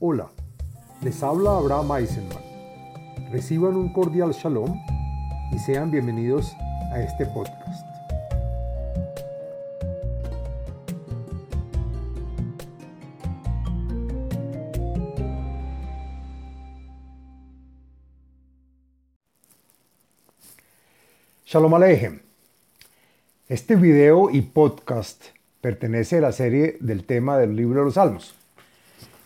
Hola, les habla Abraham Eisenman. Reciban un cordial shalom y sean bienvenidos a este podcast. Shalom Aleichem. Este video y podcast pertenece a la serie del tema del libro de los Salmos.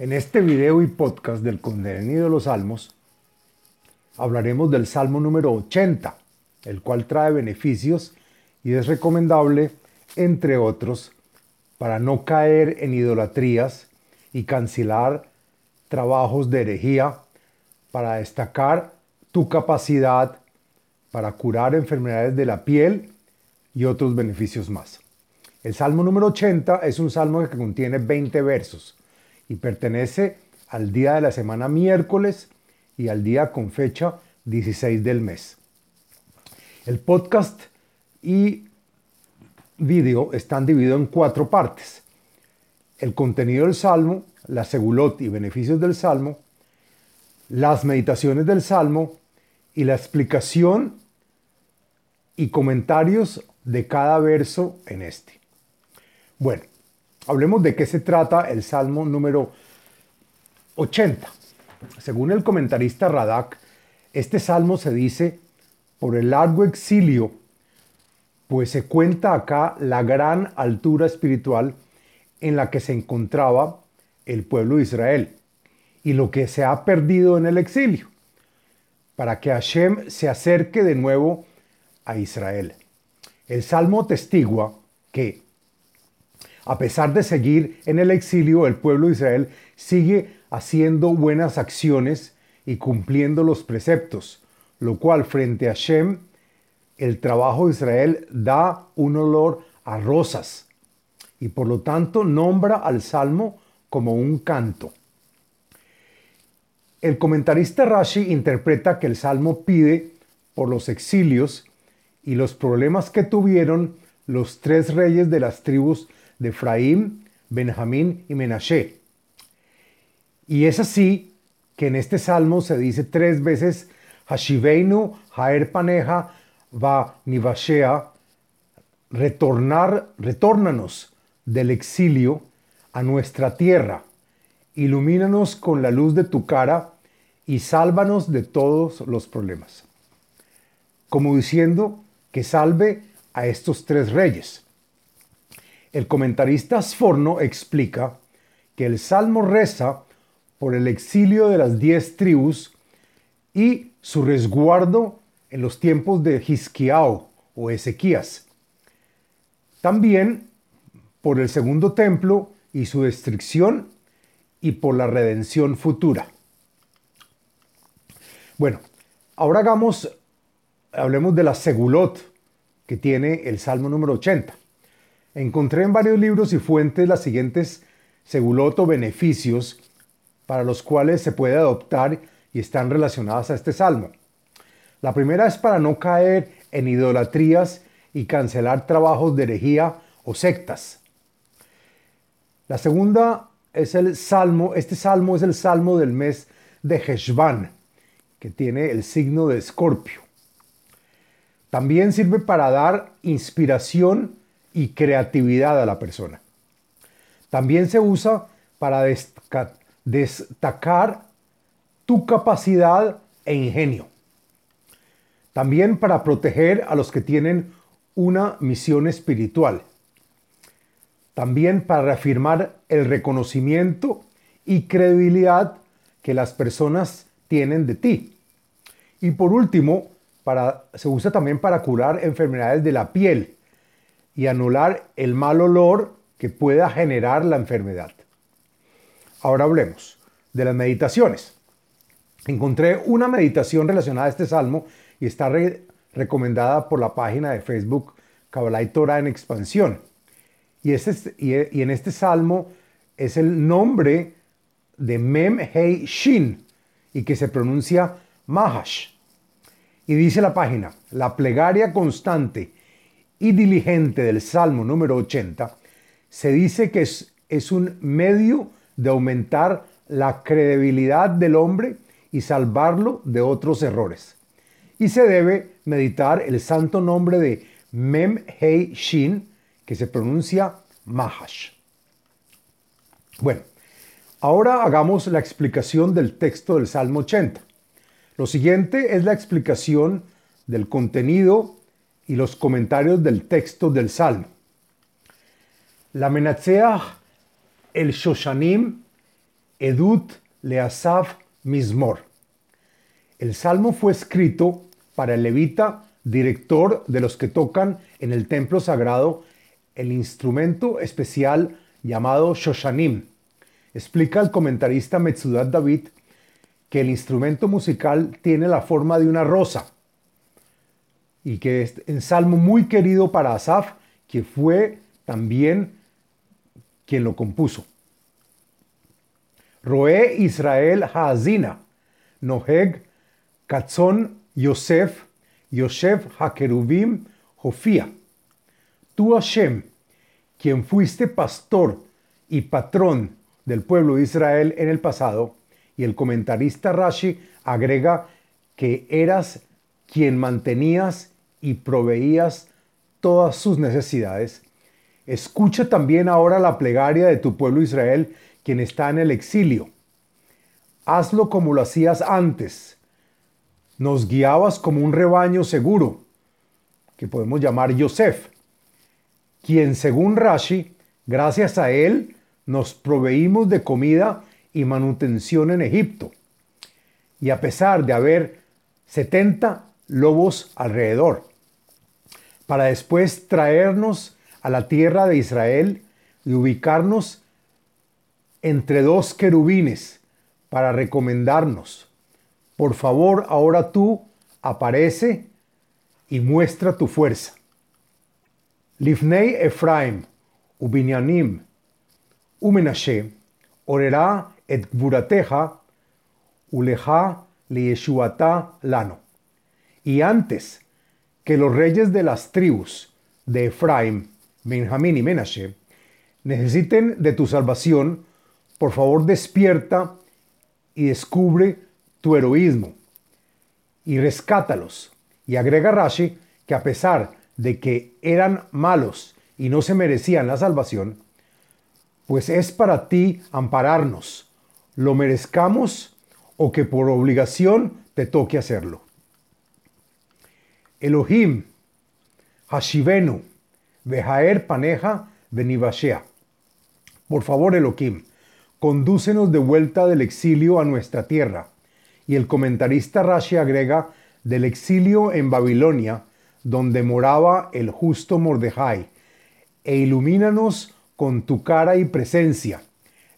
En este video y podcast del contenido de los Salmos hablaremos del Salmo número 80, el cual trae beneficios y es recomendable, entre otros, para no caer en idolatrías y cancelar trabajos de herejía, para destacar tu capacidad para curar enfermedades de la piel y otros beneficios más. El Salmo número 80 es un salmo que contiene 20 versos y pertenece al día de la semana miércoles y al día con fecha 16 del mes. El podcast y vídeo están divididos en cuatro partes. El contenido del salmo, la segulot y beneficios del salmo, las meditaciones del salmo y la explicación y comentarios de cada verso en este. Bueno, hablemos de qué se trata el Salmo número 80. Según el comentarista Radak, este salmo se dice por el largo exilio, pues se cuenta acá la gran altura espiritual en la que se encontraba el pueblo de Israel y lo que se ha perdido en el exilio, para que Hashem se acerque de nuevo a Israel. El Salmo testigua que, a pesar de seguir en el exilio, el pueblo de Israel sigue haciendo buenas acciones y cumpliendo los preceptos, lo cual frente a Shem, el trabajo de Israel da un olor a rosas y por lo tanto nombra al Salmo como un canto. El comentarista Rashi interpreta que el Salmo pide por los exilios y los problemas que tuvieron los tres reyes de las tribus de Efraín, Benjamín y Menashe. Y es así que en este salmo se dice tres veces Hashiveinu, Haer Paneja, Va Nivashea, retornar, retórnanos del exilio a nuestra tierra, ilumínanos con la luz de tu cara y sálvanos de todos los problemas. Como diciendo, que salve a estos tres reyes. El comentarista Sforno explica que el salmo reza por el exilio de las diez tribus y su resguardo en los tiempos de Hisquiao o Ezequías. También por el segundo templo y su destrucción y por la redención futura. Bueno, ahora hagamos hablemos de la segulot que tiene el Salmo número 80. Encontré en varios libros y fuentes las siguientes segulot o beneficios para los cuales se puede adoptar y están relacionadas a este salmo. La primera es para no caer en idolatrías y cancelar trabajos de herejía o sectas. La segunda es el salmo, este salmo es el salmo del mes de Heshvan, que tiene el signo de Escorpio. También sirve para dar inspiración y creatividad a la persona. También se usa para destacar tu capacidad e ingenio. También para proteger a los que tienen una misión espiritual. También para reafirmar el reconocimiento y credibilidad que las personas tienen de ti. Y por último, se usa también para curar enfermedades de la piel y anular el mal olor que pueda generar la enfermedad. Ahora hablemos de las meditaciones. Encontré una meditación relacionada a este salmo y está recomendada por la página de Facebook Kabbalah y Torah en expansión. Y, este, y en este salmo es el nombre de Mem Hei Shin y que se pronuncia Mahash. Y dice la página, la plegaria constante y diligente del Salmo número 80 se dice que es, es un medio de aumentar la credibilidad del hombre y salvarlo de otros errores. Y se debe meditar el santo nombre de Mem Hei Shin, que se pronuncia Mahash. Bueno, ahora hagamos la explicación del texto del Salmo 80. Lo siguiente es la explicación del contenido y los comentarios del texto del Salmo. La Menatzeach el Shoshanim Edut Leasaf Mismor. El salmo fue escrito para el levita, director de los que tocan en el templo sagrado el instrumento especial llamado Shoshanim. Explica el comentarista Metzudat David que el instrumento musical tiene la forma de una rosa y que es un salmo muy querido para Asaf, que fue también quien lo compuso. Roé Israel Haazina, Noheg, Katzon Yosef, Yosef Hakerubim, Jofía. Tú Hashem, quien fuiste pastor y patrón del pueblo de Israel en el pasado, y el comentarista Rashi agrega que eras quien mantenías y proveías todas sus necesidades. Escucha también ahora la plegaria de tu pueblo Israel, quien está en el exilio. Hazlo como lo hacías antes. Nos guiabas como un rebaño seguro, que podemos llamar Yosef, quien según Rashi, gracias a él, nos proveímos de comida y manutención en Egipto. Y a pesar de haber 70 lobos alrededor, para después traernos a la tierra de Israel y ubicarnos entre dos querubines para recomendarnos. Por favor, ahora tú aparece y muestra tu fuerza. Lifnei Ephraim, Ubinyanim, Umenashe, orerá et gvurateja, uleja leyeshuata lano. Y antes que los reyes de las tribus de Ephraim, Benjamín y Menashe necesiten de tu salvación, por favor despierta y descubre tu heroísmo y rescátalos. Y agrega Rashi que a pesar de que eran malos y no se merecían la salvación, pues es para ti ampararnos, lo merezcamos o que por obligación te toque hacerlo. Elohim, Hashivenu, Bejaer Paneja, Benibashea. Por favor, Elohim, condúcenos de vuelta del exilio a nuestra tierra. Y el comentarista Rashi agrega del exilio en Babilonia, donde moraba el justo Mordejai, e ilumínanos con tu cara y presencia.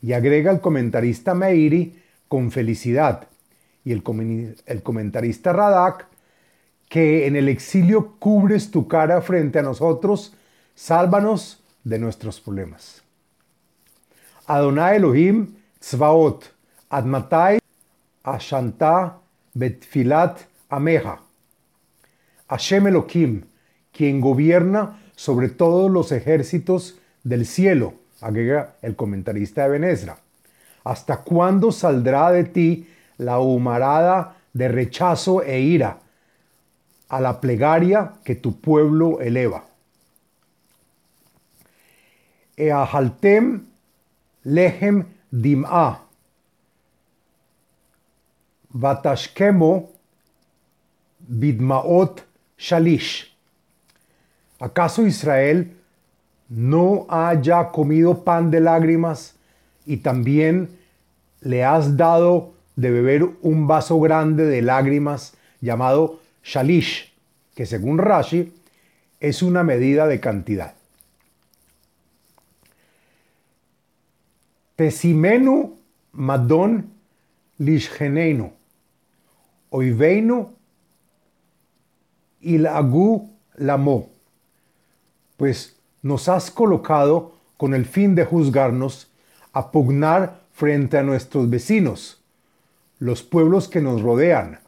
Y agrega el comentarista Meiri con felicidad. Y el, el comentarista Radak que en el exilio cubres tu cara frente a nosotros, sálvanos de nuestros problemas. Adonai Elohim Tzvaot, Admatai Ashanta Betfilat Ameja. Hashem Elohim, quien gobierna sobre todos los ejércitos del cielo, agrega el comentarista de Benesra. ¿Hasta cuándo saldrá de ti la humarada de rechazo e ira a la plegaria que tu pueblo eleva? Eahaltem lehem dim'a. Vatashkemo bidmaot shalish. ¿Acaso Israel no haya comido pan de lágrimas y también le has dado de beber un vaso grande de lágrimas llamado shalish, que según Rashi es una medida de cantidad? Tesimenu madon lishgeneinu, oiveinu ilagu lamo. Pues nos has colocado con el fin de juzgarnos, a pugnar frente a nuestros vecinos, los pueblos que nos rodean,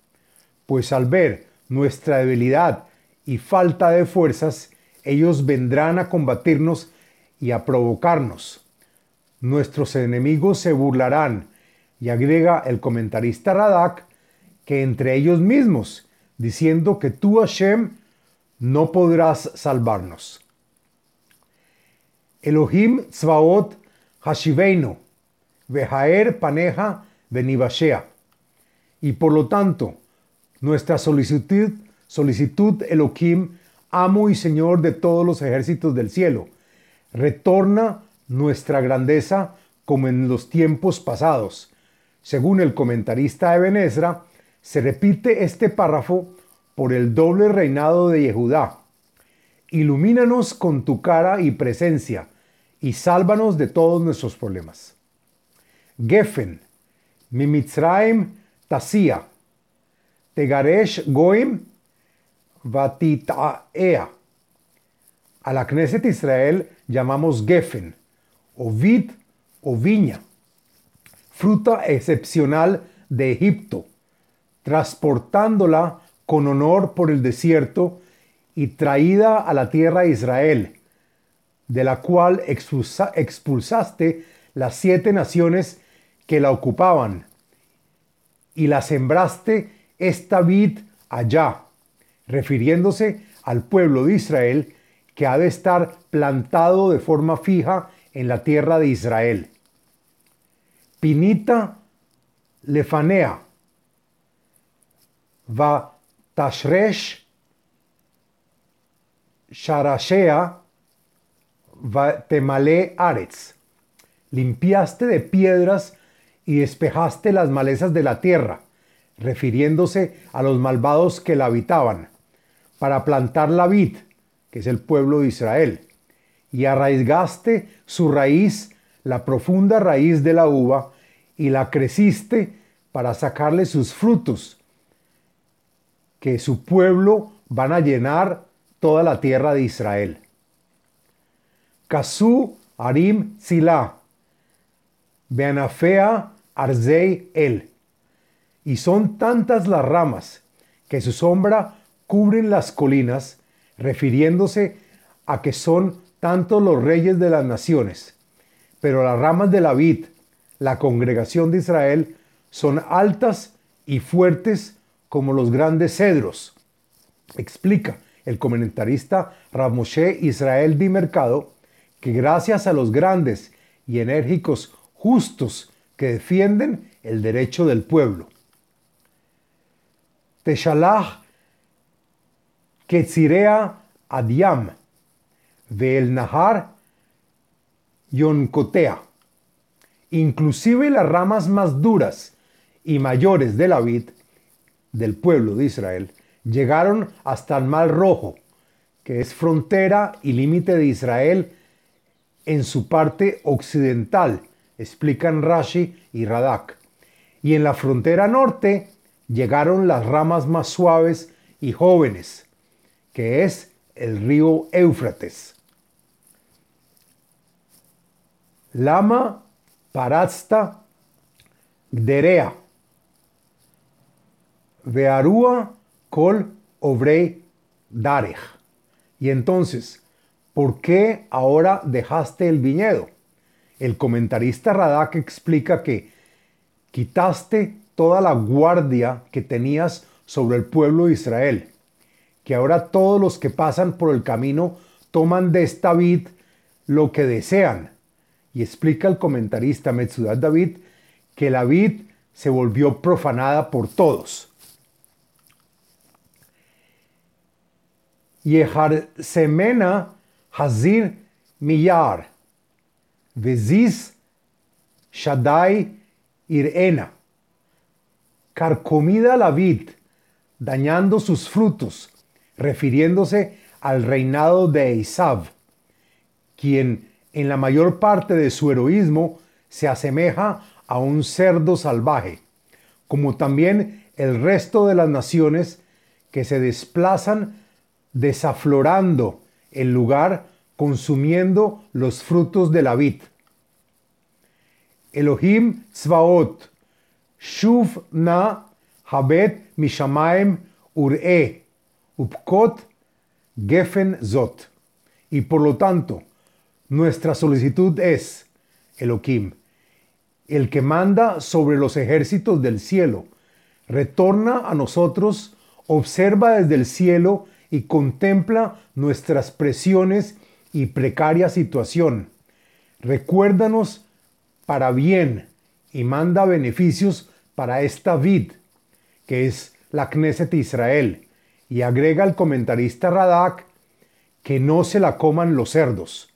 pues al ver nuestra debilidad y falta de fuerzas, ellos vendrán a combatirnos y a provocarnos Nuestros enemigos se burlarán Y agrega el comentarista Radak que entre ellos mismos, diciendo que tú Hashem no podrás salvarnos. Elohim Tzvaot Hashiveinu, Vejaer Paneja Benibashea. Y por lo tanto, nuestra solicitud, solicitud Elohim, amo y Señor de todos los ejércitos del cielo, retorna nuestra grandeza como en los tiempos pasados. Según el comentarista Eben Ezra, se repite este párrafo por el doble reinado de Yehudá. Ilumínanos con tu cara y presencia, y sálvanos de todos nuestros problemas. Gefen, Mimitzraim Tasia, Tegaresh Goim, Vatitaea. A la Knesset Israel llamamos Gefen, o vid o viña, fruta excepcional de Egipto, transportándola con honor por el desierto y traída a la tierra de Israel, de la cual expulsaste las siete naciones que la ocupaban, y la sembraste esta vid allá, refiriéndose al pueblo de Israel que ha de estar plantado de forma fija en la tierra de Israel. Pinita lefanea, va tashresh sharashea, va temale aretz. Limpiaste de piedras y despejaste las malezas de la tierra, refiriéndose a los malvados que la habitaban, para plantar la vid, que es el pueblo de Israel, y arraigaste su raíz, la profunda raíz de la uva, y la creciste para sacarle sus frutos, que su pueblo van a llenar toda la tierra de Israel. Kasú Arim Sila, Beanafea Arzei El. Y son tantas las ramas que su sombra cubren las colinas, refiriéndose a que son tantos los reyes de las naciones. Pero las ramas de la vid, la congregación de Israel, son altas y fuertes como los grandes cedros. Explica el comentarista Ramoshe Israel Di Mercado que gracias a los grandes y enérgicos justos que defienden el derecho del pueblo. Teshalach Ketzirea Adiam, el Nahar Yoncotea. Inclusive las ramas más duras y mayores de la vid del pueblo de Israel llegaron hasta el Mar Rojo, que es frontera y límite de Israel en su parte occidental, explican Rashi y Radak. Y en la frontera norte llegaron las ramas más suaves y jóvenes, que es el río Éufrates. Lama Parasta Derea Vearúa Kol Obrei Darej. Y entonces, ¿por qué ahora dejaste el viñedo? El comentarista Radak explica que quitaste toda la guardia que tenías sobre el pueblo de Israel, que ahora todos los que pasan por el camino toman de esta vid lo que desean. Y explica el comentarista Metzudat David que la vid se volvió profanada por todos. Yehar Semena Hazir Miyar Veziz Shaddai Irena. Carcomida la vid, dañando sus frutos, refiriéndose al reinado de Esav, quien en la mayor parte de su heroísmo se asemeja a un cerdo salvaje, como también el resto de las naciones que se desplazan desaflorando el lugar consumiendo los frutos de la vid. Elohim Tzvaot, Shuv na habet mishamaim ur'e, upkot gefen zot. Y por lo tanto, nuestra solicitud es, Elohim, el que manda sobre los ejércitos del cielo, retorna a nosotros, observa desde el cielo y contempla nuestras presiones y precaria situación. Recuérdanos para bien y manda beneficios para esta vid, que es la Knesset Israel, y agrega el comentarista Radak que no se la coman los cerdos.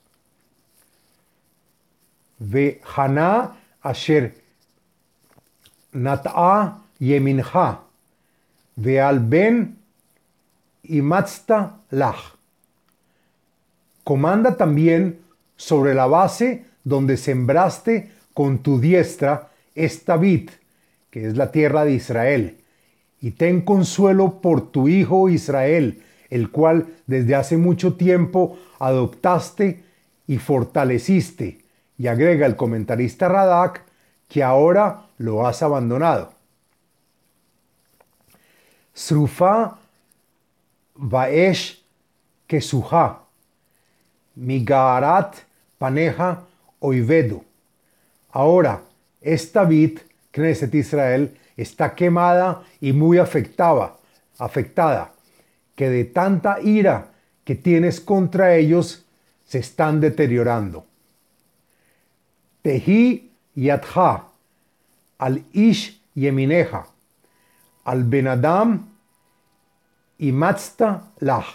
Ve Haná asher nat'a yeminha, ve al ben y matzta lach. Comanda también sobre la base donde sembraste con tu diestra esta vid, que es la tierra de Israel, y ten consuelo por tu hijo Israel, el cual desde hace mucho tiempo adoptaste y fortaleciste, y agrega el comentarista Radak que ahora lo has abandonado. Srufa Vaesh Kesuha, Migarat Paneja Oivedu. Ahora, esta vid, Knesset Israel, está quemada y muy afectada, afectada, que de tanta ira que tienes contra ellos se están deteriorando. Tehi yadha, al ish yemineja, al benadam y matzta lach,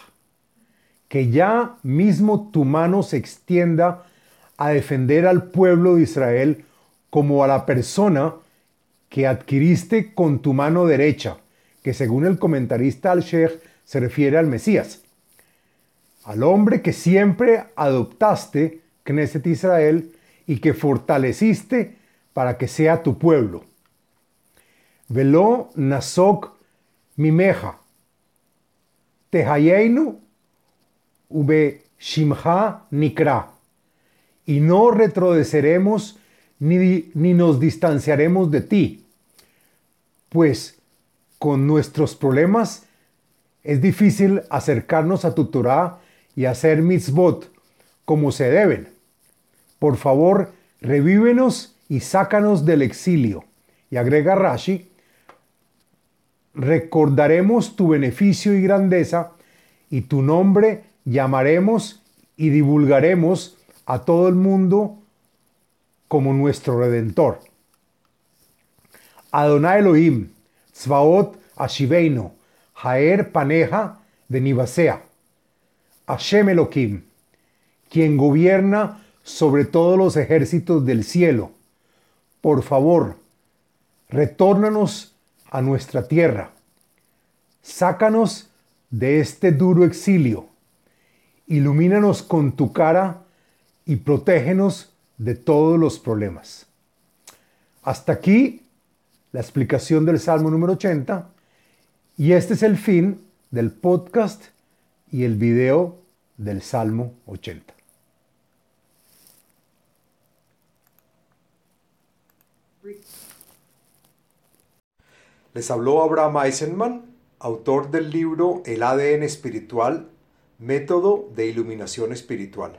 que ya mismo tu mano se extienda a defender al pueblo de Israel como a la persona que adquiriste con tu mano derecha, que según el comentarista al-Sheikh se refiere al Mesías, al hombre que siempre adoptaste, Knesset Israel, y que fortaleciste para que sea tu pueblo. Velo nasok mimeja, tehayeinu ube shimha nikra y no retrocederemos ni, ni nos distanciaremos de ti, pues con nuestros problemas es difícil acercarnos a tu Torah y hacer mitzvot como se deben. Por favor, revívenos y sácanos del exilio. Y agrega Rashi, recordaremos tu beneficio y grandeza, y tu nombre llamaremos y divulgaremos a todo el mundo como nuestro redentor. Adonai Elohim, Tzvaot Ashiveino, Jaer Paneja de Nibasea, Hashem Elohim, quien gobierna sobre todos los ejércitos del cielo. Por favor, retórnanos a nuestra tierra. Sácanos de este duro exilio. Ilumínanos con tu cara y protégenos de todos los problemas. Hasta aquí la explicación del Salmo número 80 y este es el fin del podcast y el video del Salmo 80. Les habló Abraham Eisenman, autor del libro El ADN espiritual, método de iluminación espiritual.